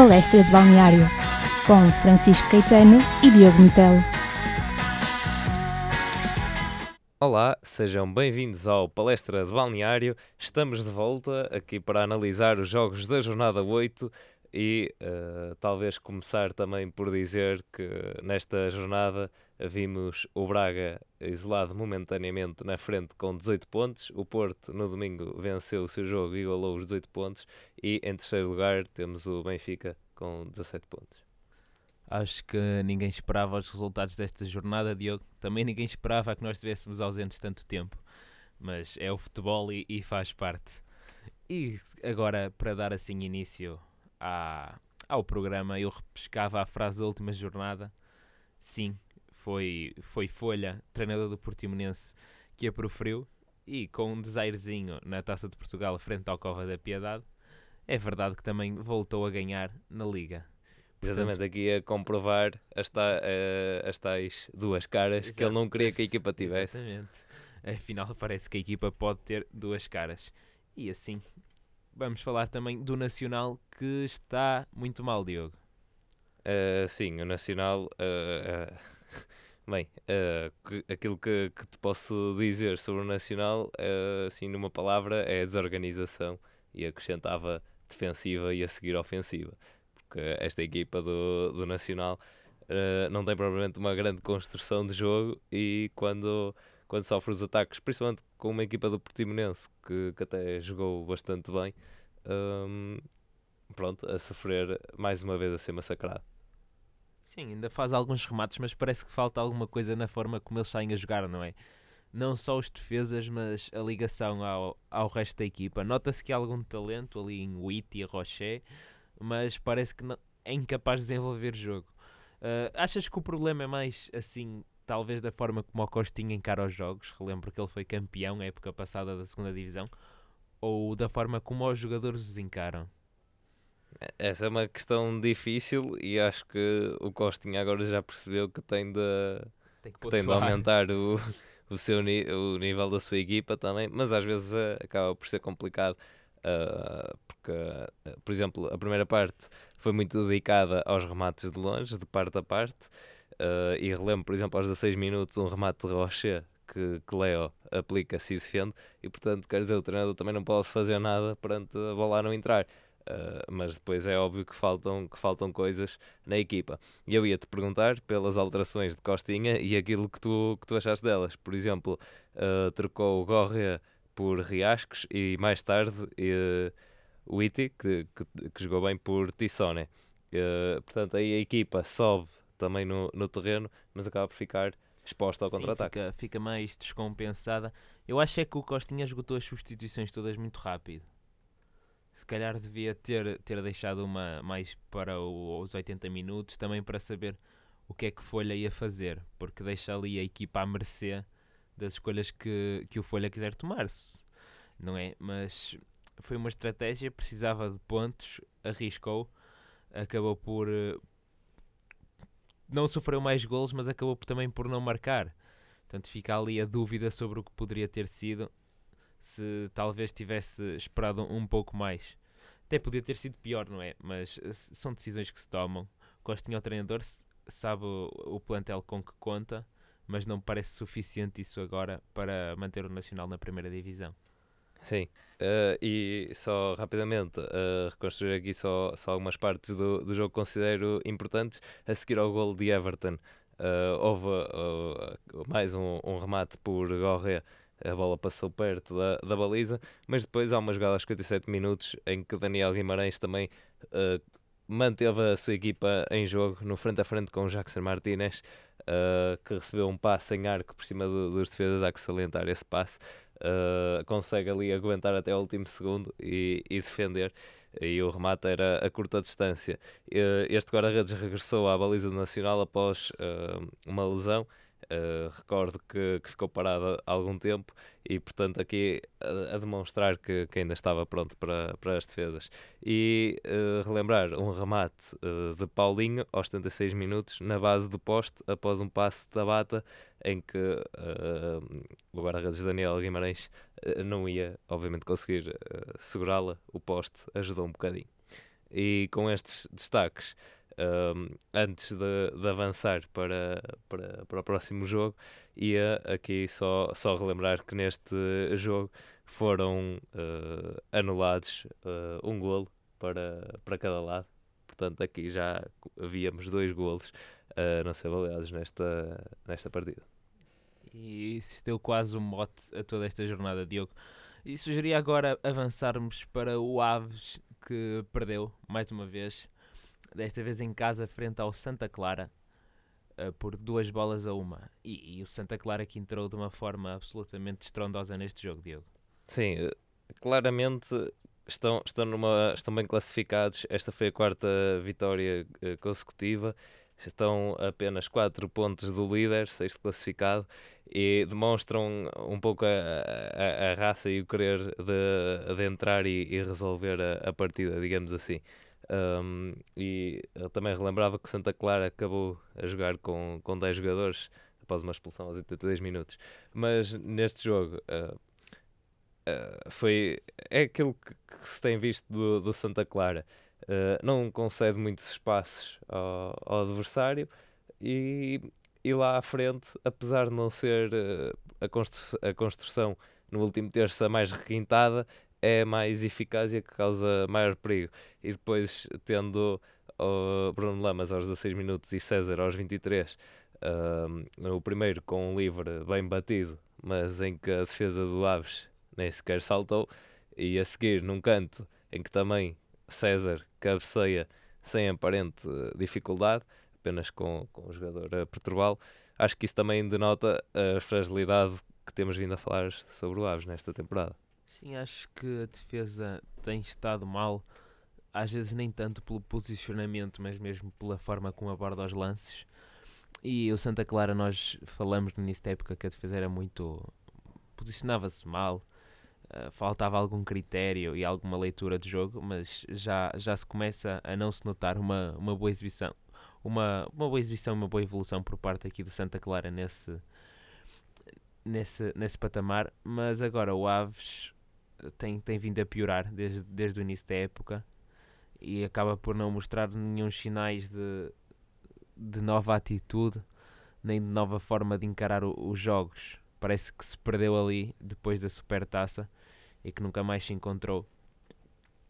Palestra de Balneário, com Francisco Caetano e Diogo Metelo. Olá, sejam bem-vindos ao Palestra de Balneário. Estamos de volta aqui para analisar os jogos da jornada 8 e uh, talvez começar também por dizer que nesta jornada vimos o Braga isolado momentaneamente na frente com 18 pontos, o Porto no domingo venceu o seu jogo e igualou os 18 pontos e em terceiro lugar temos o Benfica com 17 pontos. Acho que ninguém esperava os resultados desta jornada, Diogo. Também ninguém esperava que nós estivéssemos ausentes tanto tempo. Mas é o futebol e, e faz parte. E agora, para dar assim início à, ao programa, eu repescava a frase da última jornada. Sim, foi, foi Folha, treinador do Portimonense, que a proferiu. E com um desairezinho na Taça de Portugal frente ao Cova da Piedade, é verdade que também voltou a ganhar na Liga. Exatamente, aqui a comprovar as, ta, uh, as tais duas caras que ele não queria que a equipa tivesse. Exatamente. Afinal, parece que a equipa pode ter duas caras. E assim, vamos falar também do Nacional que está muito mal, Diogo. Uh, sim, o Nacional. Uh, bem, aquilo que, que, te posso dizer sobre o Nacional, assim, numa palavra, é desorganização e acrescentava defensiva e a seguir ofensiva. Porque esta equipa do, do Nacional não tem provavelmente uma grande construção de jogo e quando quando sofre os ataques, principalmente com uma equipa do Portimonense que, que até jogou bastante bem, um, pronto, a sofrer mais uma vez a ser massacrado. Sim, ainda faz alguns remates, mas parece que falta alguma coisa na forma como eles saem a jogar, não é? Não só os defesas, mas a ligação ao, ao resto da equipa. Nota-se que há algum talento ali em Witt e Rocher, mas parece que não, é incapaz de desenvolver jogo. Uh, achas que o problema é mais assim talvez da forma como o Costinha encara os jogos, relembro que ele foi campeão na época passada da segunda divisão, ou da forma como os jogadores os encaram? Essa é uma questão difícil e acho que o Costinha agora já percebeu que tem de, tem, que tem de aumentar o, o, seu, o nível da sua equipa também, mas às vezes uh, acaba por ser complicado. Uh, porque, uh, por exemplo, a primeira parte foi muito dedicada aos remates de longe, de parte a parte, Uh, e relembro, por exemplo, aos 16 minutos, um remate de Rocher que, que Leo aplica-se e defende, e portanto, quer dizer, o treinador também não pode fazer nada perante a bola não entrar. Uh, mas depois é óbvio que faltam, que faltam coisas na equipa. E eu ia-te perguntar pelas alterações de Costinha e aquilo que tu, que tu achaste delas. Por exemplo, uh, trocou o Gorria por Riascos e mais tarde uh, o Iti, que, que, que, jogou bem por Tissone. Uh, portanto, aí a equipa sobe também no, no terreno, mas acaba por ficar exposta ao contra-ataque. Fica, fica mais descompensada. Eu acho é que o Costinha esgotou as substituições todas muito rápido. Se calhar devia ter, ter deixado uma mais para o, os 80 minutos, também para saber o que é que Folha ia fazer, porque deixa ali a equipa à mercê das escolhas que, que o Folha quiser tomar, não é? Mas foi uma estratégia, precisava de pontos, arriscou, acabou por, não sofreu mais gols, mas acabou também por não marcar. Portanto, fica ali a dúvida sobre o que poderia ter sido se talvez tivesse esperado um pouco mais. Até podia ter sido pior, não é? Mas eh, são decisões que se tomam. Costinha, o treinador, sabe o plantel com que conta, mas não parece suficiente isso agora para manter o Nacional na primeira divisão. Sim, uh, e só rapidamente uh, reconstruir aqui só, só algumas partes do, do jogo que considero importantes. A seguir ao gol de Everton, uh, houve mais um, um, remate por Gorré, a bola passou perto da, da baliza, mas depois há uma jogada aos 57 minutos em que Daniel Guimarães também manteve a sua equipa em jogo no frente a frente com Jackson Martinez, que recebeu um passe em arco por cima do, dos defesas. Há que salientar esse passe uh, consegue ali aguentar até o último segundo e, e, defender. E o remate era a curta distância. Uh, este guarda-redes regressou à baliza Nacional após uh, uma lesão Uh, recordo que, que, ficou parado há algum tempo e, portanto, aqui a, a demonstrar que, que, ainda estava pronto para, para as defesas. E uh, relembrar um remate uh, de Paulinho aos 76 minutos na base do poste após um passe de Tabata em que o guarda-redes Daniel Guimarães não ia, obviamente, conseguir segurá-la. O poste ajudou um bocadinho. E com estes destaques, um, antes de, de, avançar para, para, para o próximo jogo, ia aqui só, só relembrar que neste jogo foram uh, anulados uh, um golo para, para cada lado. Portanto, aqui já havíamos dois golos a não ser avaliados nesta, nesta partida. E isso deu quase um mote a toda esta jornada, Diogo. E sugeria agora avançarmos para o Aves, que perdeu mais uma vez, desta vez em casa, frente ao Santa Clara, uh, por duas bolas a uma. E, e, o Santa Clara que entrou de uma forma absolutamente estrondosa neste jogo, Diogo. Sim, eh, claramente estão, estão, numa, estão bem classificados. Esta foi a quarta vitória uh, consecutiva estão apenas 4 pontos do líder, sexto classificado, e demonstram um pouco a, a, a raça e o querer de, de entrar e, e resolver a, a, partida, digamos assim. Um, e eu também relembrava que o Santa Clara acabou a jogar com, com 10 jogadores após uma expulsão aos 82 minutos. Mas neste jogo uh, foi, é aquilo que, que, se tem visto do, do Santa Clara. Uh, não concede muitos espaços ao, ao adversário e, e, lá à frente, apesar de não ser a, constru a, construção no último terço a mais requintada, é mais eficaz e a que causa maior perigo. E depois, tendo uh, Bruno Lamas aos 16 minutos e César aos 23, uh, o primeiro com um livre bem batido, mas em que a defesa do Aves nem sequer saltou, e a seguir num canto em que também César cabeceia sem aparente dificuldade, apenas com, com o jogador a perturbá-lo. Acho que isso também denota a fragilidade que temos vindo a falar sobre o Aves nesta temporada. Sim, acho que a defesa tem estado mal, às vezes nem tanto pelo posicionamento, mas mesmo pela forma como aborda os lances. E o Santa Clara, nós falamos no início da época que a defesa era muito. posicionava-se mal, eh, faltava algum critério e alguma leitura de jogo, mas já, já se começa a não se notar uma, uma boa exibição. Uma, uma boa exibição, uma boa evolução por parte aqui do Santa Clara nesse, nesse, nesse patamar, mas agora o Aves tem, tem vindo a piorar desde, desde o início da época e acaba por não mostrar nenhum sinais de, de nova atitude nem de nova forma de encarar o, os jogos. Parece que se perdeu ali depois da supertaça e que nunca mais se encontrou.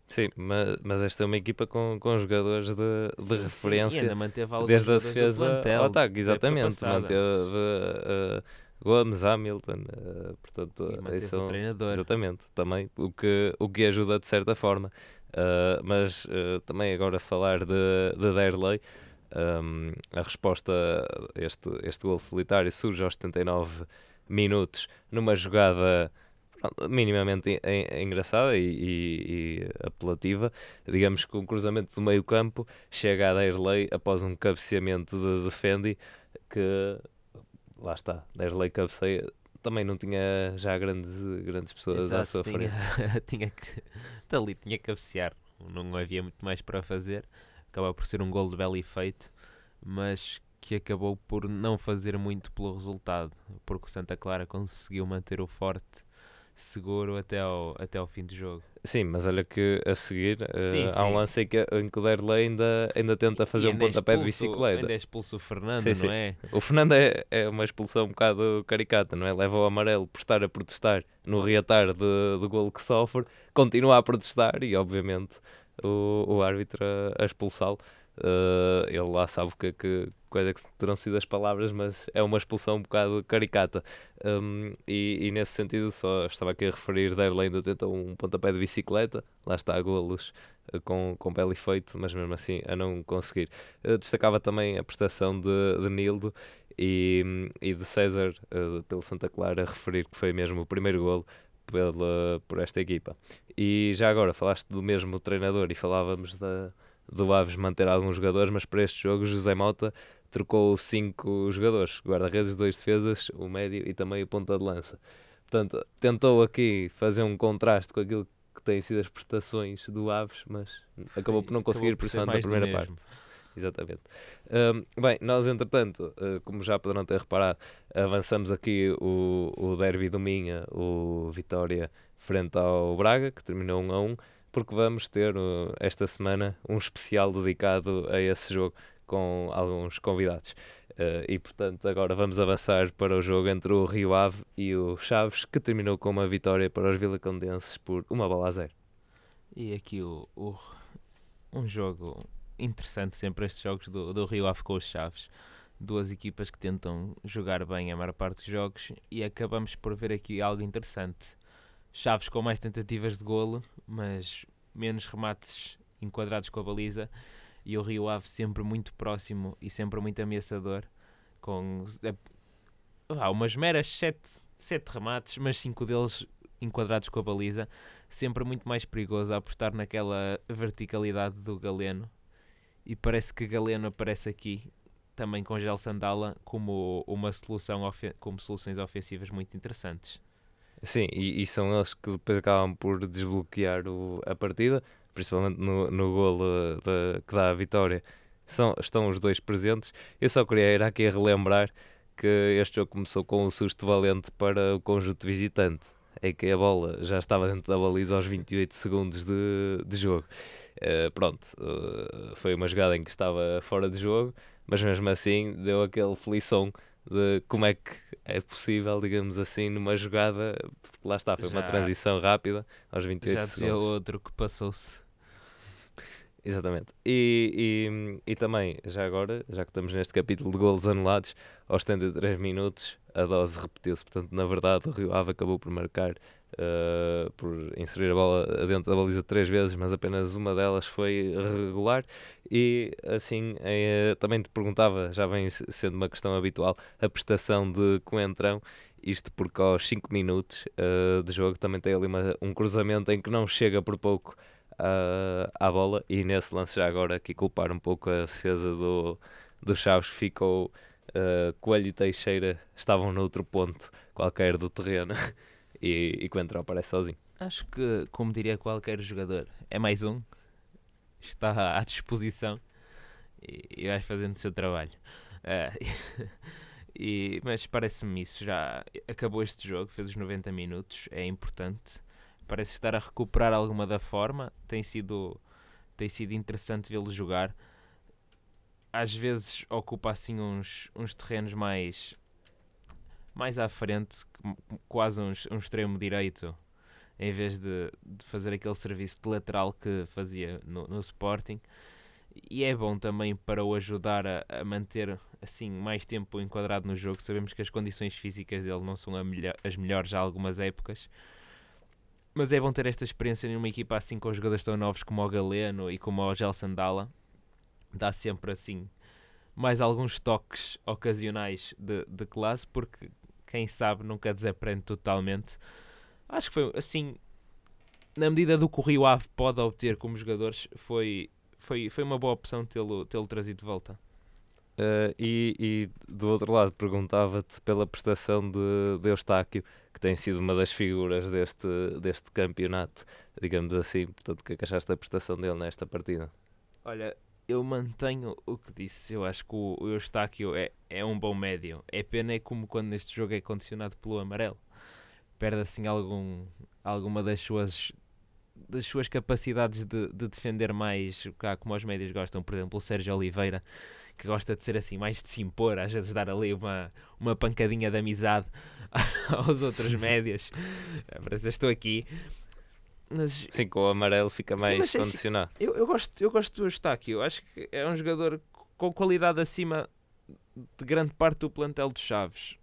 Sim, mas, mas esta é uma equipa com, com jogadores de, de sim, referência sim, desde a defesa ao ataque, exatamente. Manteve uh, Gomes, Hamilton, uh, portanto, e são, o treinador. Exatamente, também, o que, o que ajuda de certa forma. Uh, mas uh, também agora falar de, de Derley, um, a resposta a este, este gol solitário surge aos 79 minutos numa jogada minimamente engraçada e, e, e, apelativa. Digamos que um cruzamento do meio campo chega a Derlei após um cabeceamento de Defendi que lá está, Derlei cabeceia também não tinha já grandes, grandes pessoas Exato, à sua tinha, frente. tinha que dali tinha que cabecear, não havia muito mais para fazer. Acaba por ser um gol de belo efeito, mas que acabou por não fazer muito pelo resultado, porque o Santa Clara conseguiu manter o forte seguro até ao, até ao fim do jogo. Sim, mas olha que a seguir uh, sim, há um lance em que, em que o Derlei ainda, ainda tenta fazer um pontapé de bicicleta. Ainda é expulso o Fernando, sim, não é? O Fernando é, é uma expulsão um bocado caricata, não é? Leva o amarelo por estar a protestar no reatar de, do golo que sofre, continua a protestar e obviamente o, o árbitro a, a expulsá-lo. Uh, ele lá sabe que, que coisa que terão sido as palavras, mas é uma expulsão um bocado caricata. Um, e, e, nesse sentido, só estava aqui a referir, Derlei ainda tentou um pontapé de bicicleta, lá está, golos uh, com, com belo efeito, mas mesmo assim a não conseguir. Uh, destacava também a prestação de, de Nildo e, e de César, pelo Santa Clara, a referir que foi mesmo o primeiro golo pela, por esta equipa. E já agora, falaste do mesmo treinador e falávamos da do Aves manter alguns jogadores, mas para este jogo José Mota trocou cinco jogadores, guarda-redes, dois defesas, o médio e também o ponta de lança. Portanto, tentou aqui fazer um contraste com aquilo que têm sido as prestações do Aves, mas acabou por não conseguir, principalmente na primeira parte. Exatamente. Um, bem, nós entretanto, uh, como já poderão ter reparado, avançamos aqui o, o derby do Minha, o Vitória frente ao Braga, que terminou 1 a 1. Porque vamos ter uh, esta semana um especial dedicado a esse jogo com alguns convidados. Uh, e portanto, agora vamos avançar para o jogo entre o Rio Ave e o Chaves, que terminou com uma vitória para os vilacondenses por uma bola a zero. E aqui o, o, um jogo interessante, sempre estes jogos do, do Rio Ave com os Chaves. Duas equipas que tentam jogar bem a maior parte dos jogos e acabamos por ver aqui algo interessante. Chaves com mais tentativas de golo, mas menos remates enquadrados com a baliza e o Rio Ave sempre muito próximo e sempre muito ameaçador, com ah, umas meras 7 sete, sete remates, mas cinco deles enquadrados com a baliza, sempre muito mais perigoso a apostar naquela verticalidade do Galeno. E parece que Galeno aparece aqui também com Gel Sandala como uma solução como soluções ofensivas muito interessantes. Sim, e, e, são eles que depois acabam por desbloquear o, a partida principalmente no, no golo de, que dá a vitória, são, estão os dois presentes. Eu só queria ir aqui relembrar que este jogo começou com um susto valente para o conjunto visitante, em que a bola já estava dentro da baliza aos 28 segundos de, de jogo. Uh, pronto, uh, foi uma jogada em que estava fora de jogo, mas mesmo assim deu aquele felição de como é que é possível, digamos assim, numa jogada, porque lá está, foi já, uma transição rápida aos 28 já segundos. Já outro que passou-se. Exatamente. E, e, e, também, já agora, já que estamos neste capítulo de golos anulados, aos 73 minutos a dose repetiu-se. Portanto, na verdade, o Rio Ave acabou por marcar, uh, por inserir a bola dentro da baliza três vezes, mas apenas uma delas foi regular. E assim, eh, também te perguntava, já vem sendo uma questão habitual, a prestação de Coentrão. Isto porque aos 5 minutos uh, de jogo também tem ali uma, um cruzamento em que não chega por pouco à bola. E nesse lance já agora aqui culpar um pouco a defesa do, do Chaves que ficou uh, Coelho e Teixeira estavam noutro ponto qualquer do terreno. E, e Coentrão aparece sozinho. Acho que, como diria qualquer jogador, é mais um, está à disposição e, e vai fazendo o seu trabalho. Uh, e, mas parece-me isso, já acabou este jogo, fez os 90 minutos, é importante parece estar a recuperar alguma da forma. Tem sido, tem sido interessante vê-lo jogar. Às vezes ocupa assim uns, uns terrenos mais mais à frente, quase um, um extremo direito, em vez de, de fazer aquele serviço de lateral que fazia no, no Sporting. E é bom também para o ajudar a, a, manter assim mais tempo enquadrado no jogo. Sabemos que as condições físicas dele não são melhor, as melhores há algumas épocas, mas é bom ter esta experiência numa equipa assim com jogadores tão novos como o Galeno e como o Gel Sandala. Dá sempre assim mais alguns toques ocasionais de, de classe, porque quem sabe nunca desaprende totalmente. Acho que foi assim, na medida do que o Rio Ave pode obter como jogadores, foi, foi, foi uma boa opção tê-lo tê trazido de volta. Uh, e, e, do outro lado perguntava-te pela prestação de, de Eustáquio que tem sido uma das figuras deste, deste campeonato, digamos assim. Portanto, o que é que achaste da prestação dele nesta partida? Olha, eu mantenho o que disse. Eu acho que o, o Eustáquio é, é um bom médio. É pena é como quando neste jogo é condicionado pelo amarelo. Perde assim algum, alguma das suas das suas capacidades de, de defender mais, como os médios gostam, por exemplo, o Sérgio Oliveira, que gosta de ser assim, mais de se impor, às vezes dar ali uma, uma pancadinha de amizade aos outros médios. Parece que estou aqui. Mas, Sim, com o amarelo fica mais sim, é assim, condicionado. eu, eu, gosto, eu gosto do Eustáquio. Eu acho que é um jogador com qualidade acima de grande parte do plantel de Chaves.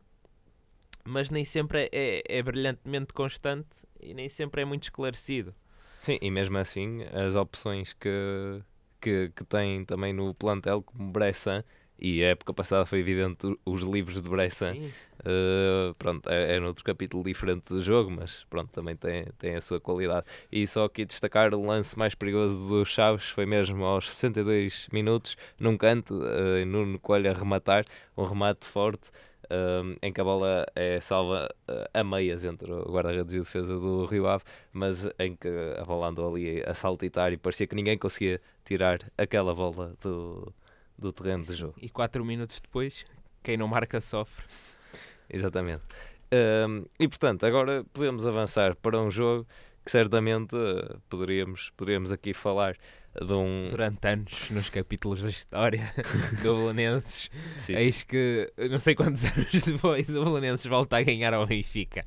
Mas nem sempre é, é, é brilhantemente constante e nem sempre é muito esclarecido. Sim, e mesmo assim, as opções que, que, que tem também no plantel, como Bressan, e a época passada foi evidente os livros de Bressan. Uh, pronto, é, é noutro capítulo diferente do jogo, mas pronto, também tem, tem a sua qualidade. E só aqui destacar o lance mais perigoso do Chaves foi mesmo aos 62 minutos, num canto, uh, Nuno Coelho a rematar, um remate forte. Uh, em que a bola é salva uh, a meias entre o guarda-redes e a defesa do Rio Ave, mas em que a bola andou ali a saltitar e parecia que ninguém conseguia tirar aquela bola do, do terreno de jogo. E 4 minutos depois, quem não marca sofre. Exatamente. Um, e portanto, agora podemos avançar para um jogo que certamente uh, poderíamos, poderíamos aqui falar de um... Durante anos, nos capítulos da história do Belenenses, eis que, não sei quantos anos depois, o Belenenses volta a ganhar ao Benfica.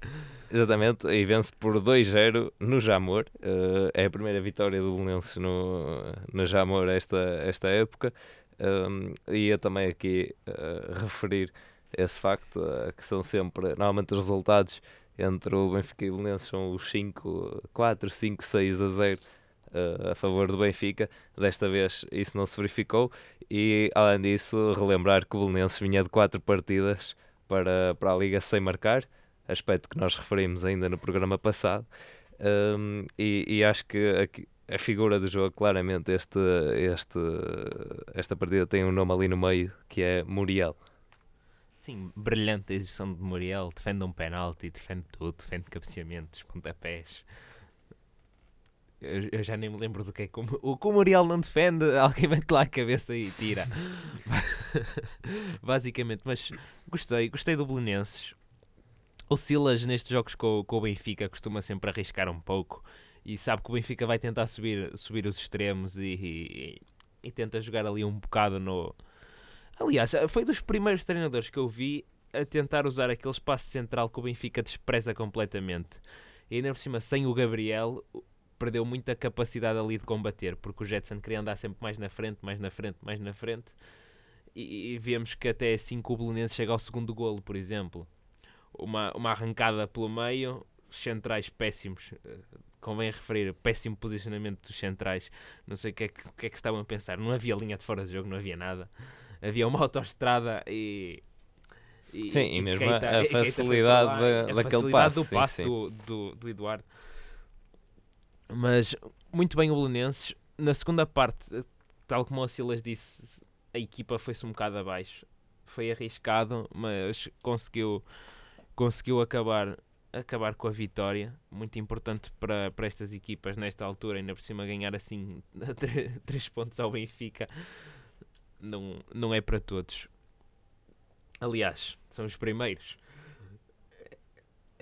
Exatamente, e vence por 2-0 no Jamor. Uh, é a primeira vitória do Belenenses no, no Jamor esta, esta época. Um, ia também aqui uh, referir esse facto, uh, que são sempre, normalmente os resultados entre o Benfica e o Belenenses são os 5, 4, 5, 6 a 0 uh, a favor do Benfica. Desta vez isso não se verificou e, além disso, relembrar que o Belenenses vinha de 4 partidas para, para a Liga sem marcar aspecto que nós referimos ainda no programa passado. Um, e, e, acho que aqui, a figura do jogo, claramente, este, este, esta partida tem um nome ali no meio que é Muriel. Sim, brilhante a exibição de Muriel. Defende um penalti, defende tudo, defende cabeceamentos, pontapés. Eu, já nem me lembro do que é que o, o Muriel não defende, alguém mete lá a cabeça e tira. Basicamente, mas gostei, gostei do Belenenses o Silas nestes jogos com, com o Benfica costuma sempre arriscar um pouco e sabe que o Benfica vai tentar subir, subir os extremos e, e, e tenta jogar ali um bocado no. Aliás, foi dos primeiros treinadores que eu vi a tentar usar aquele espaço central que o Benfica despreza completamente. E ainda por cima, sem o Gabriel, perdeu muita capacidade ali de combater, porque o Jetson queria andar sempre mais na frente, mais na frente, mais na frente. E, e vemos que até assim que o Belenense chega ao segundo golo, por exemplo uma, uma arrancada pelo meio, centrais péssimos. Eh, convém referir, péssimo posicionamento dos centrais. Não sei o que, é que, o que é que estavam a pensar. Não havia linha de fora de jogo, não havia nada. Havia uma autoestrada e. E, sim, e, mesmo Keita, a facilidade da, a daquele passe. do passe sim, sim. Do, do, do, Eduardo. Mas muito bem o Belenenses. Na segunda parte, tal como o Silas disse, a equipa foi-se um bocado abaixo. Foi arriscado, mas conseguiu conseguiu acabar, acabar com a vitória, muito importante para, para estas equipas nesta altura, ainda por cima ganhar assim 3 pontos ao Benfica, não, não é para todos. Aliás, são os primeiros.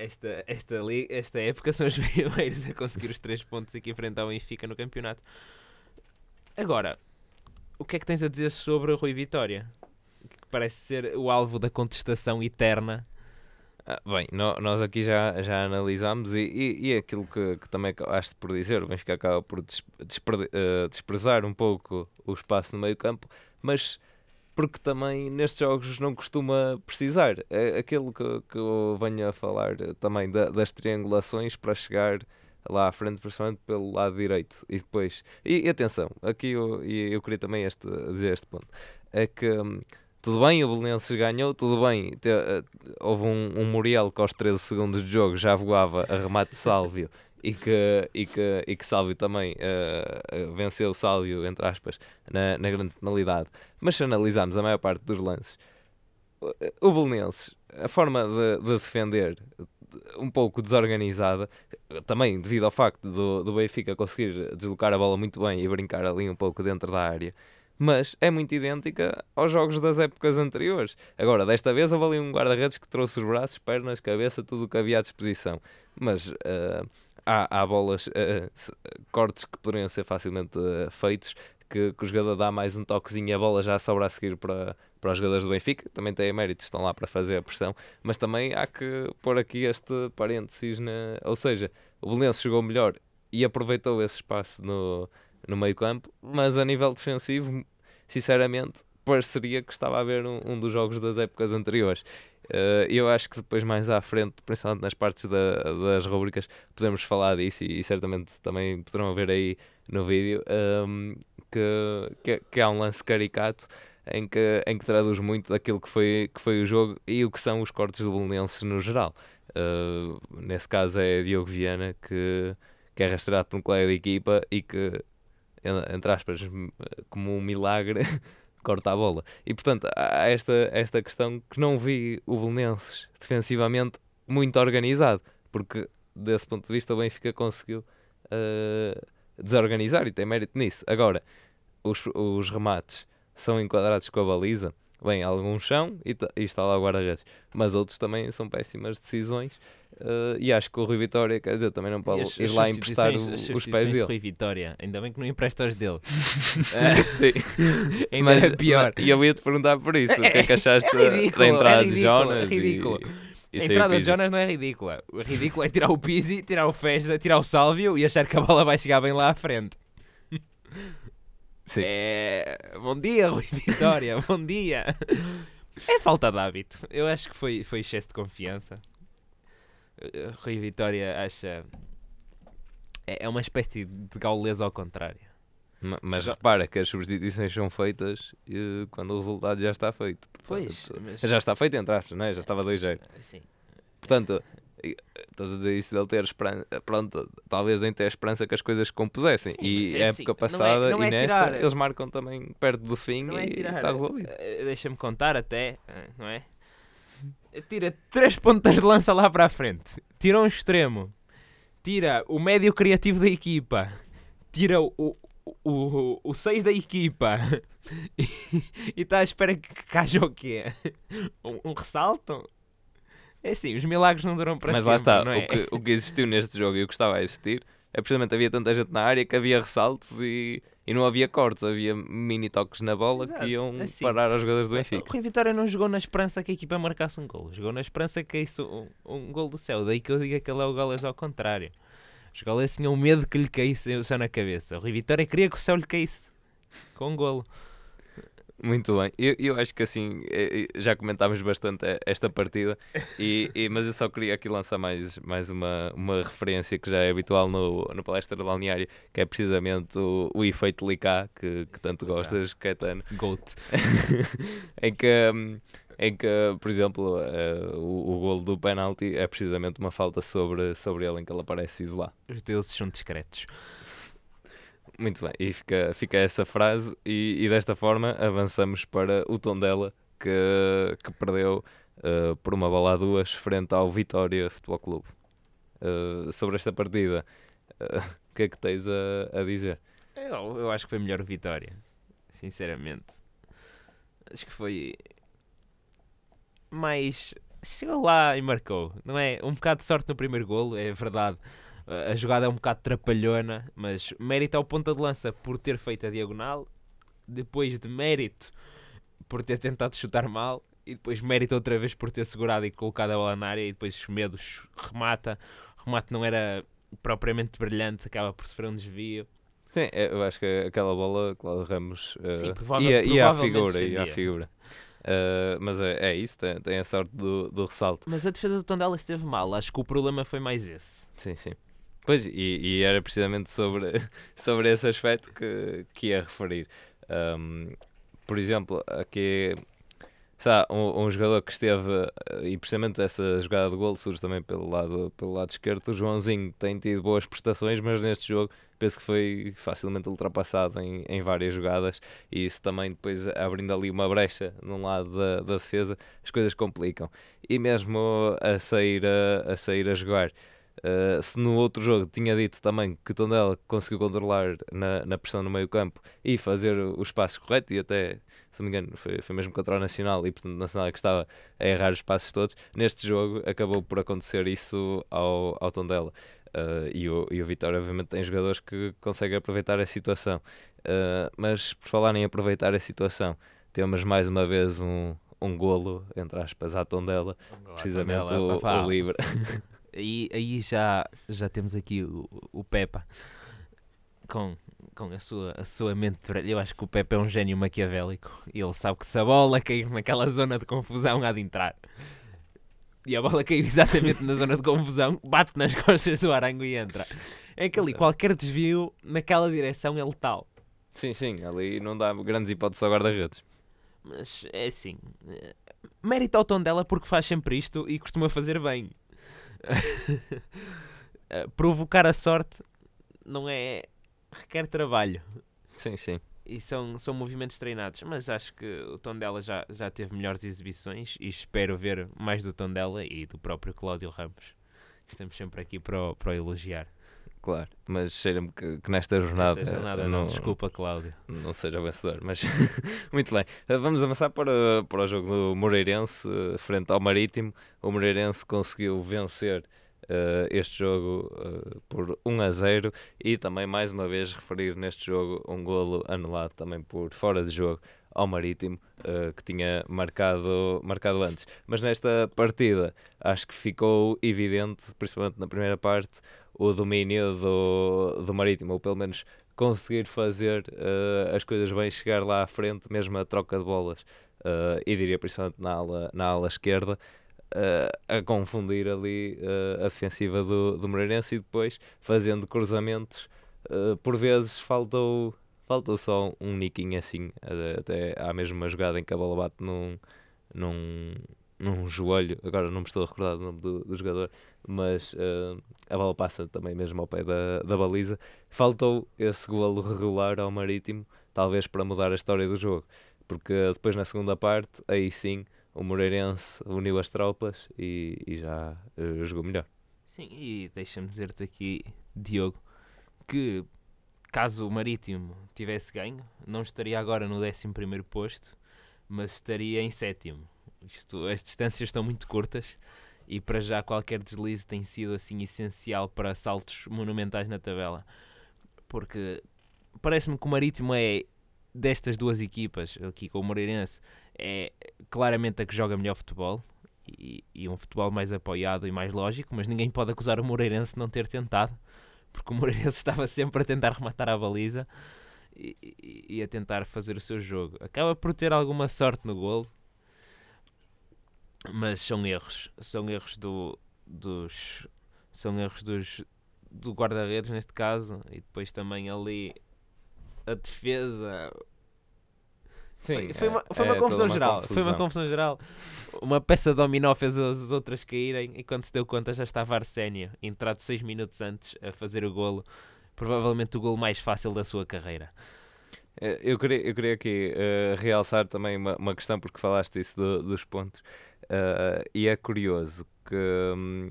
Esta, esta, esta época são os primeiros a conseguir os 3 pontos aqui frente ao Benfica no campeonato. Agora, o que é que tens a dizer sobre o Rui Vitória? Que parece ser o alvo da contestação eterna ah, bem, no, nós aqui já, já analisámos e, e, e aquilo que, que também acabaste por dizer, o Benfica acaba por despre, uh, desprezar um pouco o espaço no meio campo, mas porque também nestes jogos não costuma precisar. É aquilo que, que eu venho a falar também da, das triangulações para chegar lá à frente, principalmente pelo lado direito e depois. E, e atenção, aqui eu, eu queria também este, dizer este ponto: é que. Hum, tudo bem, o Belenenses ganhou, tudo bem. Te, uh, houve um, um Muriel que aos 13 segundos de jogo já voava a remate de Sálvio e que, e que, e que Sálvio também uh, venceu Sálvio, entre aspas, na, na grande penalidade. Mas se analisarmos a maior parte dos lances, o Belenenses, a forma de, de, defender um pouco desorganizada, também devido ao facto do, do Benfica conseguir deslocar a bola muito bem e brincar ali um pouco dentro da área, mas é muito idêntica aos jogos das épocas anteriores. Agora, desta vez houve ali um guarda-redes que trouxe os braços, pernas, cabeça, tudo o que havia à disposição. Mas uh, há, há, bolas, uh, cortes que poderiam ser facilmente uh, feitos, que, que, o jogador dá mais um toquezinho e a bola já sobra a seguir para, para os jogadores do Benfica. Também têm méritos, estão lá para fazer a pressão. Mas também há que pôr aqui este parênteses, na... ou seja, o Belenenses jogou melhor e aproveitou esse espaço no no meio campo, mas a nível defensivo, sinceramente, pareceria que estava a ver um, um dos jogos das épocas anteriores. Uh, eu acho que depois, mais à frente, principalmente nas partes da, das rubricas, podemos falar disso e, e, certamente também poderão ver aí no vídeo um, ehm, que, que, que, há um lance caricato em que, em que traduz muito daquilo que foi, que foi o jogo e o que são os cortes do Belenenses no geral. Uh, nesse caso é Diogo Viana que, que é rastreado por um colega de equipa e que entre aspas, como um milagre, corta a bola. E portanto, há esta, esta questão que não vi o Belenenses defensivamente muito organizado, porque desse ponto de vista o Benfica conseguiu uh, desorganizar e tem mérito nisso. Agora, os, os remates são enquadrados com a baliza. Bem algum chão e, e está lá o guarda-redes. Mas outros também são péssimas decisões. Uh, e acho que o Rui Vitória, quer dizer, também não pode as, ir as lá emprestar o, os pés dele. Rui Vitória, ainda bem que não empresta os dele. Sim. ainda mas, é pior. E eu ia-te perguntar por isso, o que é que achaste é ridículo, da entrada é ridículo, de Jonas? É ridículo. E, a entrada de Jonas não é ridícula. O ridículo é tirar o Pizzi, tirar o Feza, tirar o Sálvio e achar que a bola vai chegar bem lá à frente. Sim. É... Bom dia, Rui Vitória, bom dia. É falta de hábito. Eu acho que foi, foi excesso de confiança. Uh, Rui Vitória acha. É é uma espécie de gaulês ao contrário. Ma- Mas Já- repara que as substituições são feitas eh, quando o resultado já está feito. Pois, Portanto, mas- Já está feito, entre aspas, não é? Já estava 2-0. Sim. Portanto, estás a dizer isso dele ter esperança, pronto, talvez em ter esperança que as coisas se compusessem. Sim, e é época assim, não é- passada não é e nesta, tirar- eles marcam também perto do fim Não é e tirar. está resolvido. eh, Deixa-me contar até, eh, não é? Tira três pontas de lança lá para a frente. Tira um extremo. Tira o médio criativo da equipa. Tira o, o, o, o 6 da equipa. E está à espera que, que haja o quê? Um, um ressalto? É assim, os milagres não duram para Mas sempre, lá está, é? o, que, o que existiu neste jogo e o que estava a existir é precisamente havia tanta gente na área que havia ressaltos e, e não havia cortes, havia mini toques na bola Exato, que iam assim. parar os jogadores do O Benfica. Rui Vitória não jogou na esperança que a equipa marcasse um gol. Jogou na esperança que isso um, um gol do céu. Daí que eu digo que ele é o Gaules ao contrário. Os Gaules tinham medo que lhe caísse o céu na cabeça. O Rui Vitória queria que o céu lhe caísse. Com um golo. Muito bem, eu, eu acho que assim eh, eh, já comentámos bastante esta partida, e, e- mas eu só queria aqui lançar mais, mais uma, uma referência que já é habitual no, no palestra do balneário, que é precisamente o, o efeito Licá, que, que tanto gostas, Caetano, Goat. em que, em que por exemplo, eh, o, o golo do penalti é precisamente uma falta sobre, sobre ele, em que ele aparece isolado. Os deuses são discretos. Muito bem, e fica, fica essa frase, e, e desta forma avançamos para o Tondela, que, que perdeu eh, por uma bola a duas frente ao Vitória Futebol Clube. Eh, sobre esta partida, eh, o que é que tens a, a dizer? Eu, eu acho que foi melhor o Vitória. Sinceramente. Acho que foi. Mais. Chegou lá e marcou. Não é? Um bocado de sorte no primeiro golo, é verdade. A a jogada é um bocado trapalhona, mas mérito ao ponta de lança por ter feito a diagonal. Depois de mérito por ter tentado chutar mal. E depois mérito outra vez por ter segurado e colocado a bola na área. E depois os medos remata. O remate não era propriamente brilhante, acaba por sofrer um desvio. Sim, eh, eu acho que aquela bola, Cláudio Ramos, eh, Sim, provável- ia, ia à figura, ia à defendia. figura. Eh, mas é, é isso, tem, tem a sorte do, do ressalto. Mas a defesa do Tondela esteve mal. Acho que o problema foi mais esse. Sim, sim. Pois, e, e era precisamente sobre, sobre esse aspecto que, que ia referir. Ahm, por exemplo, aqui sabe, um, um jogador que esteve, eh, e precisamente essa jogada de gol surge também pelo lado, pelo lado esquerdo. O Joãozinho tem tido boas prestações, mas neste jogo penso que foi facilmente ultrapassado em, em várias jogadas. E isso também, depois abrindo ali uma brecha num lado da, da defesa, as coisas complicam. E mesmo a sair a, a, sair a jogar. Uh, se no outro jogo tinha dito também que o Tondela conseguiu controlar na, na pressão no meio campo e fazer o espaço correto e até, se não me engano, foi, foi mesmo contra o Nacional e portanto o Nacional é que estava a errar os passos todos, neste jogo acabou por acontecer isso ao, ao Tondela. Uh, e, o, e o Vitória obviamente tem jogadores que conseguem aproveitar a situação. Uh, mas por falar em aproveitar a situação temos mais uma vez um, um golo, entre aspas, à Tondela precisamente o, o livre Aí, aí já, já temos aqui o, o Pepa com, com a, sua, a sua mente. Eu acho que o Pepa é um gênio maquiavélico ele sabe que se a bola cair naquela zona de confusão há de entrar. E a bola caiu exatamente na zona de confusão, bate nas costas do Arango e entra. É que ali qualquer desvio naquela direção é letal. Sim, sim, ali não dá grandes hipóteses ao guarda-redes. Mas é assim. eh, Mérito ao tom dela porque faz sempre isto e costuma fazer bem. Eh, Provocar a sorte não é. requer trabalho. Sim, sim. E são, são movimentos treinados. Mas acho que o tom dela já, já teve melhores exibições e espero ver mais do tom dela e do próprio Cláudio Ramos. Estamos sempre aqui para para elogiar. Claro. Mas cheira-me que, que nesta jornada, Esta jornada não, não, desculpa, Cláudio. não seja vencedor. Mas muito bem. Uh, Vamos avançar para, para o jogo do Moreirense uh, frente ao Marítimo. O Moreirense conseguiu vencer uh, este jogo uh, por 1 a 0 e também mais uma vez referir neste jogo um golo anulado também por fora de jogo ao Marítimo uh, que tinha marcado, marcado antes. Mas nesta partida acho que ficou evidente, principalmente na primeira parte, o domínio do, do Marítimo, ou pelo menos conseguir fazer uh, as coisas bem, chegar lá à frente, mesmo a troca de bolas, uh, e diria principalmente na ala, na ala esquerda, uh, a confundir ali a defensiva do, do Moreirense e depois fazendo cruzamentos. Por vezes faltou, faltou só um niquinho assim, até há mesmo uma jogada em que a bola bate num, num, num joelho, agora não me estou a recordar do nome do, do jogador, mas uh, a bola passa também mesmo ao pé da, da baliza. Faltou esse golo regular ao Marítimo, talvez para mudar a história do jogo, porque depois na segunda parte, aí sim, o Moreirense uniu as tropas e, e já uh, jogou melhor. Sim, e deixa-me dizer-te aqui, Diogo, que caso o Marítimo tivesse ganho, não estaria agora no 11 posto, mas estaria em sétimo. Isto, as distâncias estão muito curtas e para já qualquer deslize tem sido assim essencial para saltos monumentais na tabela. Porque parece-me que o Marítimo é destas duas equipas, aqui com o Moreirense, é claramente a que joga melhor futebol e, e, um futebol mais apoiado e mais lógico, mas ninguém pode acusar o Moreirense de não ter tentado, porque o Moreirense estava sempre a tentar rematar a baliza e, e, e, a tentar fazer o seu jogo. Acaba por ter alguma sorte no golo, mas são erros, são erros do, dos são erros dos do guarda-redes neste caso e depois também ali a defesa Sim, foi, foi, é- uma, foi é uma confusão uma geral. Foi uma confusão. confusão geral. Uma peça dominó fez as outras caírem e quando se deu conta já estava Arsénio, entrado 6 minutos antes a fazer o golo. Provavelmente o golo mais fácil da sua carreira. Eh, Eu queria, eu queria aqui eh, realçar também uma, uma questão, porque falaste isso do- dos pontos, eh, e é curioso que, hum,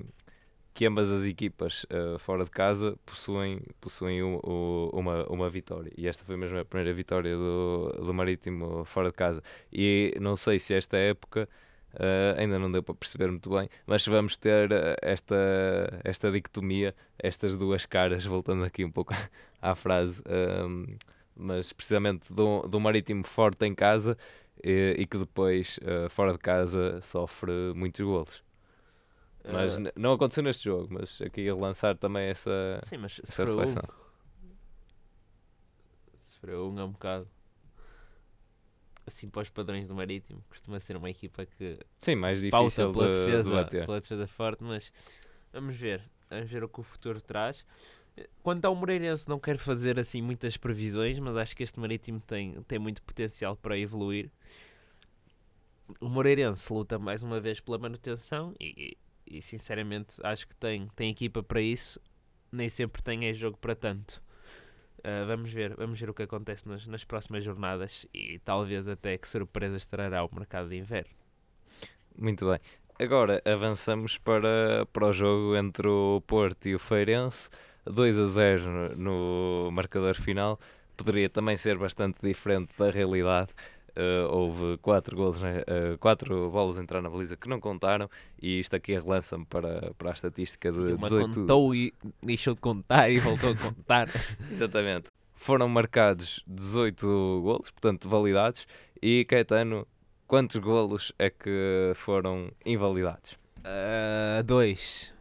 que ambas as equipas eh, fora de casa possuem, possuem um- uma, uma vitória, e esta foi mesmo a primeira vitória do, do Marítimo fora de casa. E não sei se esta época eh, ainda não deu para perceber muito bem, mas vamos ter esta, esta dicotomia, estas duas caras, voltando aqui um pouco à frase. hum, mas precisamente do, do Marítimo forte em casa e, e que depois eh, fora de casa sofre muitos golos. Mas n- não aconteceu neste jogo, mas aqui a lançar também essa, sim, mas essa sofreu um. reflexão. Sofreu um é um bocado. Assim, para os padrões do Marítimo, costuma ser uma equipa que Sim, mais difícil pela de, defesa, de bater. pela defesa forte, mas vamos ver, vamos ver o que o futuro traz. Quanto ao Moreirense, não quero fazer assim muitas previsões, mas acho que este Marítimo tem, tem muito potencial para evoluir. O Moreirense luta mais uma vez pela manutenção e, e, sinceramente acho que tem, tem equipa para isso, nem sempre tem é jogo para tanto. Ah, vamos ver, vamos ver o que acontece nas, nas próximas jornadas e talvez até que surpresas trará o mercado de inverno. Muito bem. Agora avançamos para, para o jogo entre o Porto e o Feirense. 2 a 0 no, no marcador final. Poderia também ser bastante diferente da realidade. Eh, houve 4 golos, na- eh, quatro bolas a entrar na baliza que não contaram. E isto aqui relança-me para, para a estatística de Uma 18 contou e deixou de contar e voltou a contar. Exatamente. Foram marcados 18 golos, portanto validados. E Caetano, quantos golos é que foram invalidados? Ah, dois.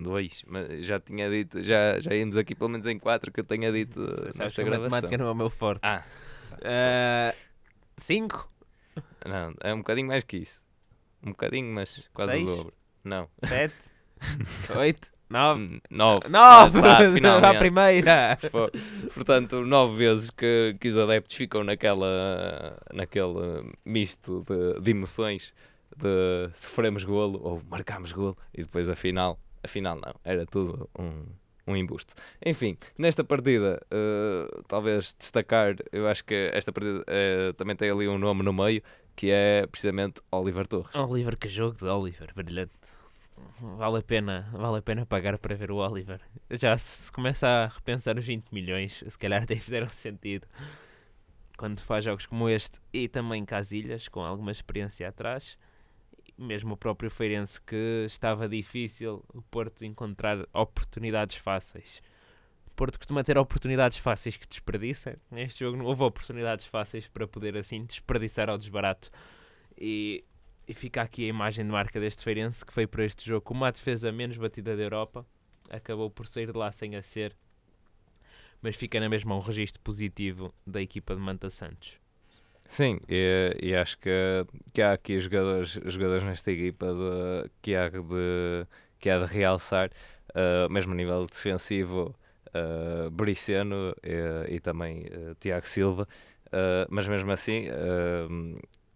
Dois, mas já tinha dito, já, já íamos aqui pelo menos em quatro que eu tenha dito Sabes nesta gravação. matemática não é o meu forte. Ah, Ah, cinco? não, é um bocadinho mais que isso. Um bocadinho, mas quase Seis? o dobro. Não. Sete? oito? Nove? Hum, Nove. Nove! Lá à primeira! Portanto, nove vezes que, que os adeptos ficam naquela, naquele misto de, de emoções de sofremos golo ou marcamos golo e depois afinal, afinal não, era tudo um, um embuste. Enfim, nesta partida, eh, talvez destacar, eu acho que esta partida eh, também tem ali um nome no meio que é precisamente Oliver Torres. Oliver, que jogo de Oliver, brilhante. vale a pena, vale a pena pagar para ver o Oliver. Já se começa a repensar os 20 milhões, se calhar até fizeram sentido quando faz jogos como este e também Casilhas, com alguma experiência atrás. Mesmo o próprio Feirense que estava difícil o Porto encontrar oportunidades fáceis. O Porto costuma ter oportunidades fáceis que desperdiça. Neste jogo não houve oportunidades fáceis para poder assim desperdiçar ao desbarato. E e fica aqui a imagem de marca deste Feirense que foi para este jogo com uma defesa menos batida da Europa. Acabou por sair de lá sem a ser. Mas fica na mesma um registro positivo da equipa de Manta Santos. Sim, e, e acho que, que há aqui jogadores, jogadores nesta equipa de, que, há de, que há de realçar, uh, mesmo a nível defensivo, uh, Briceno e, e também uh, Tiago Silva, mas mesmo assim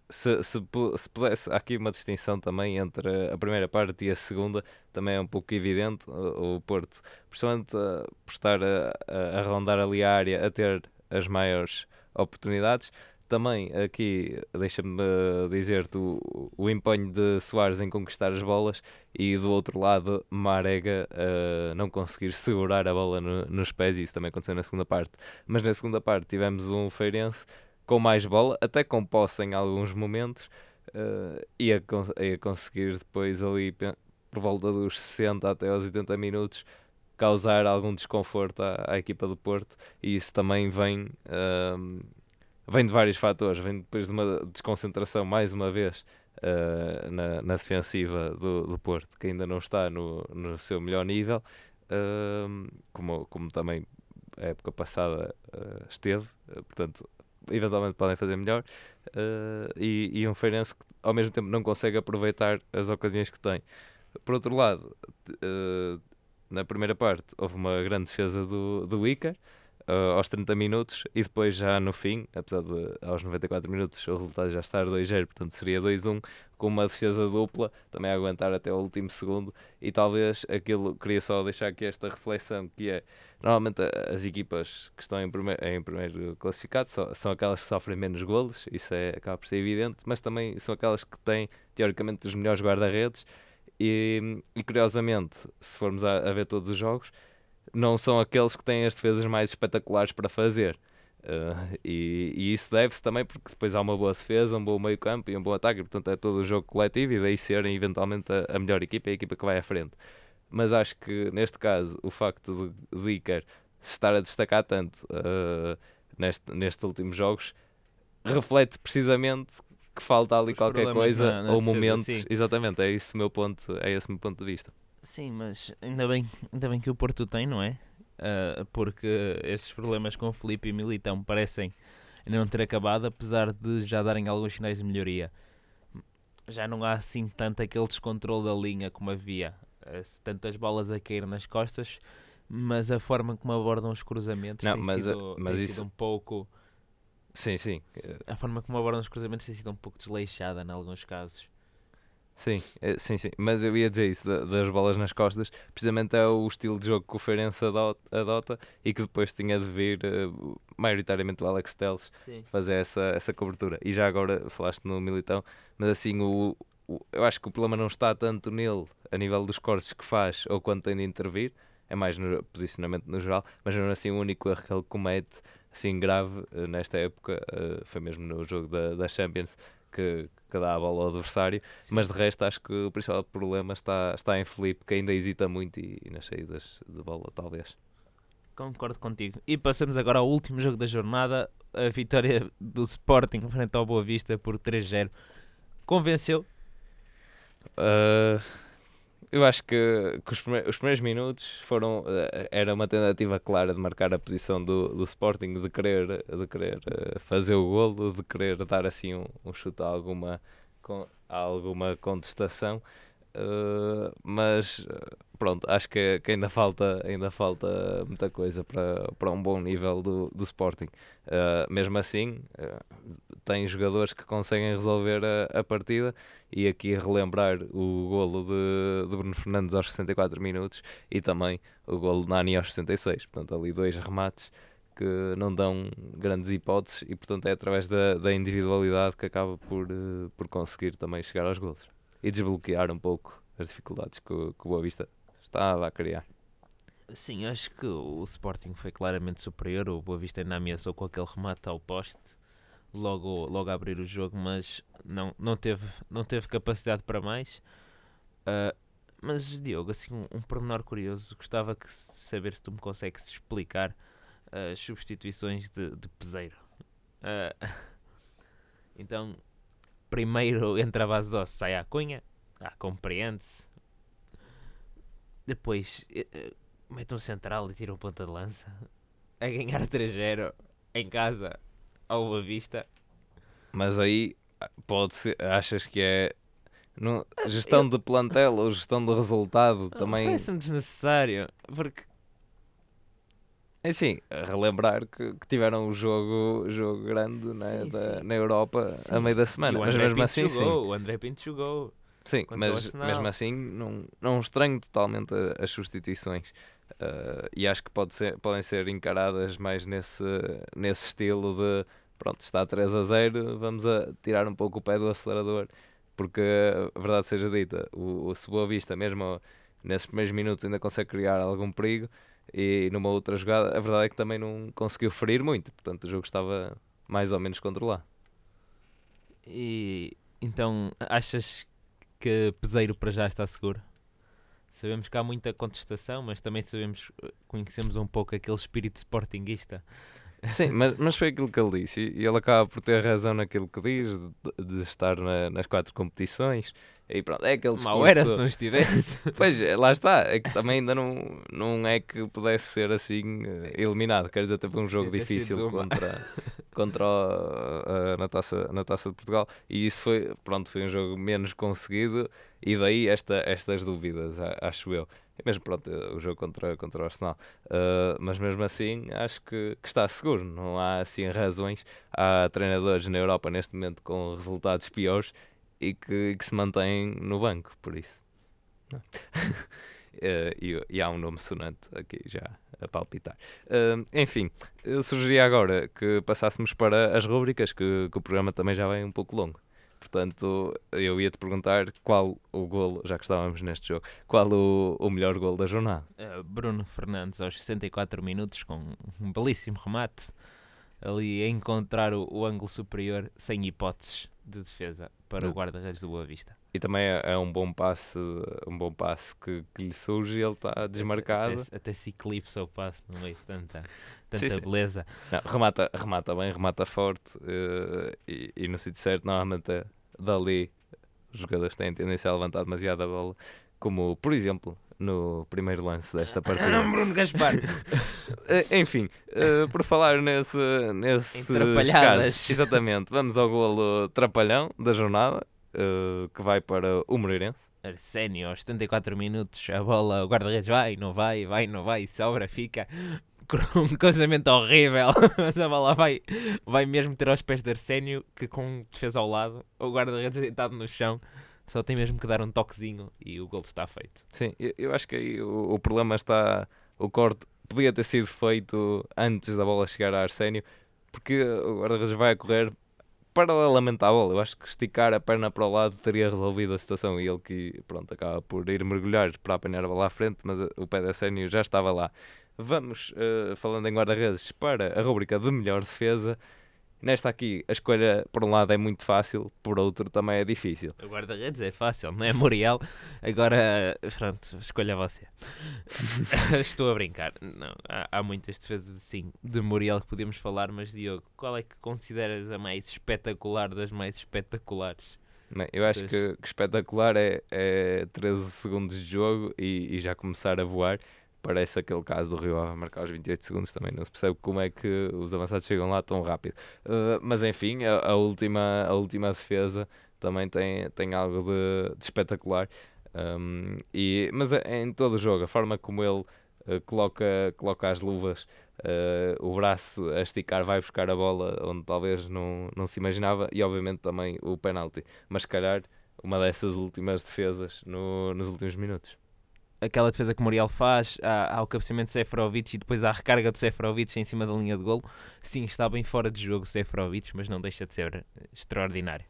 se, se, se pudesse, há aqui uma distinção também entre a primeira parte e a segunda, também é um pouco evidente. O, o Porto, principalmente por estar a, a, a, rondar ali a área, a ter as maiores oportunidades. Também aqui, deixa-me dizer-te o, o empenho de Soares em conquistar as bolas e do outro lado, Marega uh, não conseguir segurar a bola no, nos pés, e isso também aconteceu na segunda parte. Mas na segunda parte tivemos um Feirense com mais bola, até com posse em alguns momentos, uh, ia, cons ia conseguir depois ali por volta dos 60 até aos 80 minutos causar algum desconforto à, à equipa do Porto e isso também vem uh, vem de vários fatores, vem depois de uma desconcentração mais uma vez uh, na, na, defensiva do, do, Porto, que ainda não está no, no seu melhor nível, uh, como, como também a época passada uh, esteve, portanto eventualmente podem fazer melhor, e, e, um Feirense que ao mesmo tempo não consegue aproveitar as ocasiões que tem. Por outro lado, na primeira parte houve uma grande defesa do, do Icar, uh, aos 30 minutos e depois já no fim, apesar de aos 94 minutos o resultado já estar 2-0, portanto seria 2-1, com uma defesa dupla, também a aguentar até o último segundo e talvez aquilo, queria só deixar aqui esta reflexão que é, normalmente as equipas que estão em primeiro, em primeiro classificado são, são aquelas que sofrem menos golos, isso é, acaba por ser evidente, mas também são aquelas que têm teoricamente os melhores guarda-redes e, e curiosamente, se formos a, a ver todos os jogos, não são aqueles que têm as defesas mais espetaculares para fazer. Uh, e, e, isso deve-se também porque depois há uma boa defesa, um bom meio campo e um bom ataque, e, portanto é todo o jogo coletivo e daí serem eventualmente a, a, melhor equipa, a equipa que vai à frente. Mas acho que neste caso o facto de, de Iker se estar a destacar tanto uh, neste, nestes últimos jogos reflete precisamente que falta ali Os qualquer coisa na, na ou momentos. Assim. Exatamente, é esse o meu ponto, é esse o meu ponto de vista. Sim, mas ainda bem, ainda bem que o Porto tem, não é? Uh, porque esses problemas com Felipe e Militão parecem ainda não ter acabado, apesar de já darem alguns sinais de melhoria. Já não há assim tanto aquele descontrole da linha como havia, uh, tantas bolas a cair nas costas, mas a forma como abordam os cruzamentos não, tem, mas, sido, mas tem isso... sido um pouco. Sim, sim. A forma como abordam os cruzamentos tem sido um pouco desleixada em alguns casos. Sim, é, sim, sim. Mas eu ia dizer isso das bolas nas costas, precisamente é o estilo de jogo que o Feirense adota e que depois tinha de vir, uh, maioritariamente, o Alex Teles fazer essa, essa cobertura. E já agora falaste no Militão, mas assim, o, o, eu acho que o problema não está tanto nele, a nível dos cortes que faz ou quando tem de intervir, é mais no posicionamento no geral, mas não assim o único erro que ele comete, assim grave, uh, nesta época, uh, foi mesmo no jogo da, da Champions que, que dá a bola ao adversário, Sim. mas de resto acho que o principal problema está, está em Felipe, que ainda hesita muito e, e nas saídas de bola, talvez. Concordo contigo. E passamos agora ao último jogo da jornada, a vitória do Sporting frente ao Boa Vista por 3-0. Convenceu? Uh, eu acho que, que os, primeiros, os, primeiros, minutos foram eh, era uma tentativa clara de marcar a posição do, do Sporting, de querer, de querer eh, fazer o golo, de querer dar assim um, um chute a alguma, a alguma contestação. Uh, mas pronto, acho que, que, ainda, falta, ainda falta muita coisa para, para um bom nível do, do Sporting. Uh, mesmo assim, uh, tem jogadores que conseguem resolver a, a, partida e aqui relembrar o golo de, de Bruno Fernandes aos 64 minutos e também o golo de Nani aos 66. Portanto, ali dois remates que não dão grandes hipóteses e, portanto, é através da, da individualidade que acaba por, por conseguir também chegar aos golos e desbloquear um pouco as dificuldades que, o- que o Boa Vista estava a criar. Sim, acho que o Sporting foi claramente superior. O Boa Vista ainda ameaçou com aquele remate ao poste logo, logo a abrir o jogo, mas não, não, teve, não teve capacidade para mais. Ah, mas, Diogo, assim, um, um pormenor curioso, gostava se- saber se tu me consegues explicar as substituições de, de peseiro. Ah, então, primeiro entra a base de osso, sai a cunha, ah, compreende-se. Depois, eh, eh, mete um central e tira um ponta de lança a ganhar 3-0 em casa ao Boa Vista. Mas aí pode ser, achas que é não, gestão de plantel ou gestão de resultado também. Parece-me desnecessário, porque É a relembrar que, que tiveram um jogo, jogo grande né, Sim, da- sim. na Europa Sim. a meio da semana. Mas mesmo Pinto assim, sim. jogou, o André Pinto jogou. Sim, mas mesmo assim não, não estranho totalmente as substituições. Ah, e acho que pode ser, podem ser encaradas mais nesse, nesse estilo de pronto, está 3 a 0, vamos a tirar um pouco o pé do acelerador. Porque a verdade seja dita, o, o Boa Vista, mesmo nesses primeiros minutos, ainda consegue criar algum perigo. E numa outra jogada, a verdade é que também não conseguiu ferir muito, portanto o jogo estava mais ou menos controlado. E então, achas que Peseiro para já está seguro? Sabemos que há muita contestação, mas também sabemos, conhecemos um pouco aquele espírito sportinguista. Sim, mas, mas foi aquilo que ele disse, e e ele acaba por ter razão naquilo que diz, de, de estar na- nas quatro competições. E pronto, é aquele discurso... Mal era se não estivesse. Pois, é, lá está, é que também ainda não, não é que pudesse ser assim eh, eliminado. Quer dizer, teve um jogo sido difícil contra, contra o- a- na, taça, na Taça de Portugal e isso foi, pronto, foi um jogo menos conseguido e daí esta, estas dúvidas, acho eu. E mesmo, pronto, o jogo contra, contra o Arsenal. Uh, mas mesmo assim, acho que, que está seguro. Não há assim razões. Há treinadores na Europa neste momento com resultados piores e que, que se mantêm no banco, por isso. Eh, e, e há um nome sonante aqui já a palpitar. Eh, enfim, eu sugeria agora que passássemos para as rúbricas, que, que o programa também já vai um pouco longo. Portanto, eu ia te perguntar qual o golo, já que estávamos neste jogo, qual o, o melhor golo da jornada. Uh, Bruno Fernandes aos 64 minutos com um belíssimo remate ali a encontrar o, o ângulo superior sem hipóteses de defesa para o guarda-redes do Boa Vista. E também é, é um bom passe, um bom passe que, que lhe surge e ele está desmarcado. Até, até se eclipsa o passo no meio de tanta, tanta Sim, sim. beleza. Não, remata, remata bem, remata forte eh, e, e no sítio certo, normalmente é dali os jogadores têm tendência a levantar demasiado a bola, como por exemplo no primeiro lance desta partida. Bruno Gaspar! Eh, Enfim, eh, por falar nesse, nesses trapalhadas. casos, exatamente, vamos ao golo trapalhão da jornada, eh, que vai para o Moreirense. Arsénio, aos 74 minutos, a bola, o guarda-redes vai, não vai, vai, não vai, sobra, fica. Um cruzamento horrível, mas a bola vai, vai mesmo ter aos pés de Arsénio, que com defesa ao lado, o guarda-redes deitado no chão, só tem mesmo que dar um toquezinho e o gol está feito. Sim, eu, eu acho que aí o, o problema está. O corte podia ter sido feito antes da bola chegar a Arsénio, porque o guarda-redes vai a correr paralelamente à bola. Eu acho que esticar a perna para o lado teria resolvido a situação e ele que, pronto, acaba por ir mergulhar para apanhar a bola à frente, mas o pé de Arsénio já estava lá. Vamos, uh, falando em guarda-redes, para a rubrica de melhor defesa. Nesta aqui, a escolha, por um lado, é muito fácil, por outro, também é difícil. O guarda-redes é fácil, não é Muriel? Agora, pronto, escolha você. Estou a brincar. Não, há, há muitas defesas assim de Muriel que podemos falar, mas Diogo, qual é que consideras a mais espetacular das mais espetaculares? Bem, eu acho que, que espetacular é, é 13 segundos de jogo e, e já começar a voar. Parece aquele caso do Rio Ave marcar aos 28 segundos também. Não se percebe como é que os avançados chegam lá tão rápido. Uh, mas enfim, a, a última, a última defesa também tem, tem algo de, de espetacular. Um, e, mas é, em todo o jogo, a forma como ele uh, coloca, coloca as luvas, uh, o braço a esticar, vai buscar a bola onde talvez não, não se imaginava, e obviamente também o penalti. Mas se calhar uma dessas últimas defesas no, nos últimos minutos. Aquela defesa que o Muriel faz, há, o cabeceamento de Seferovic e depois há a recarga de Seferovic em cima da linha de golo. Sim, está bem fora de jogo o Seferovic, mas não deixa de ser extraordinário.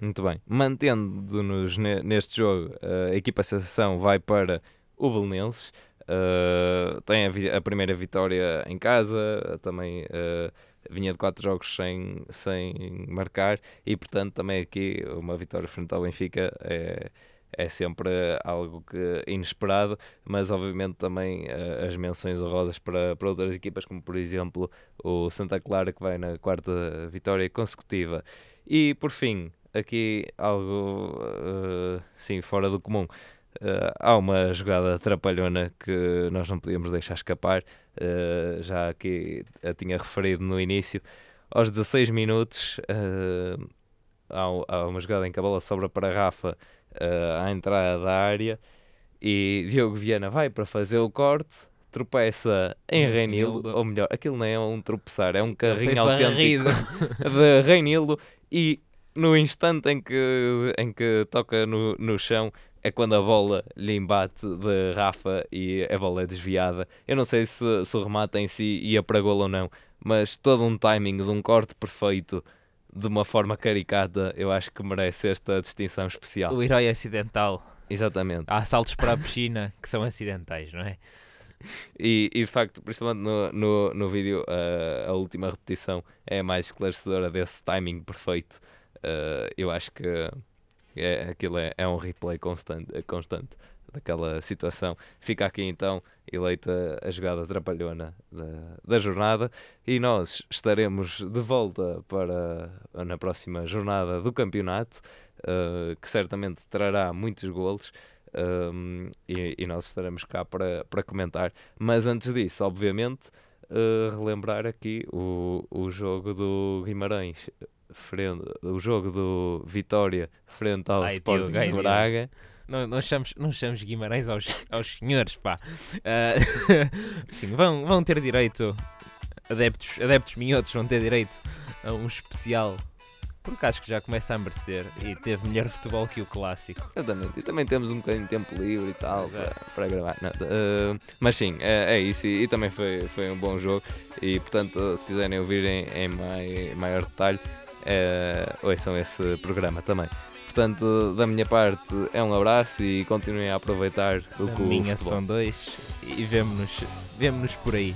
Muito bem. Mantendo-nos ne- neste jogo, uh, a equipa sensação vai para o Belenenses. Uh, tem a, a primeira vitória em casa, também uh, vinha de quatro jogos sem, sem marcar e, portanto, também aqui uma vitória frente ao Benfica é, é sempre algo que inesperado, mas obviamente também uh, as menções honrosas para, para outras equipas, como por exemplo o Santa Clara, que vai na quarta vitória consecutiva. E por fim, aqui algo uh, sim, fora do comum. Uh, há uma jogada trapalhona que nós não podíamos deixar escapar, uh, já que a tinha referido no início. Aos 16 minutos, há, há, uma jogada em que a bola sobra para Rafa à entrada da área e Diogo Viana vai para fazer o corte, tropeça em Reinildo, ou melhor, aquilo não é um tropeçar, é um carrinho autêntico de Reinildo e no instante em que, em que toca no, no chão é quando a bola lhe embate de Rafa e a bola é desviada. Eu não sei se, se o remate em si ia para gol ou não, mas todo um timing de um corte perfeito de uma forma caricata, eu acho que merece esta distinção especial. O herói acidental. Exatamente. Há saltos para a piscina que são acidentais, não é? E, e de facto, principalmente no, no, no vídeo, uh, a última repetição é a mais esclarecedora desse timing perfeito. Uh, eu acho que é, aquilo é, é um replay constante, constante daquela situação. Fica aqui então eleita a jogada trapalhona da, da jornada e nós estaremos de volta para na próxima jornada do campeonato, uh, que certamente trará muitos golos. Um, e, e, nós estaremos cá para, para comentar. Mas antes disso, obviamente, uh, relembrar aqui o, o jogo do Guimarães, frente, o jogo do Vitória frente ao Ai, Sporting Braga. Não, não, chamamos, não chamamos Guimarães aos, aos senhores, pá. Uh, sim, vão, vão ter direito, adeptos, adeptos minhotos vão ter direito a um especial porque acho que já começa a merecer e teve melhor futebol que o clássico. Exatamente, e também temos um bocadinho de tempo livre e tal para, para, gravar. Não, uh, mas sim, é, é isso, e, e, também foi, foi um bom jogo. E portanto, se quiserem ouvir em, em, mai, maior detalhe, é, ouçam esse programa também. Portanto, da minha parte, é um abraço e continuem a aproveitar o que minha futebol. são dois e vemo-nos vemo por aí.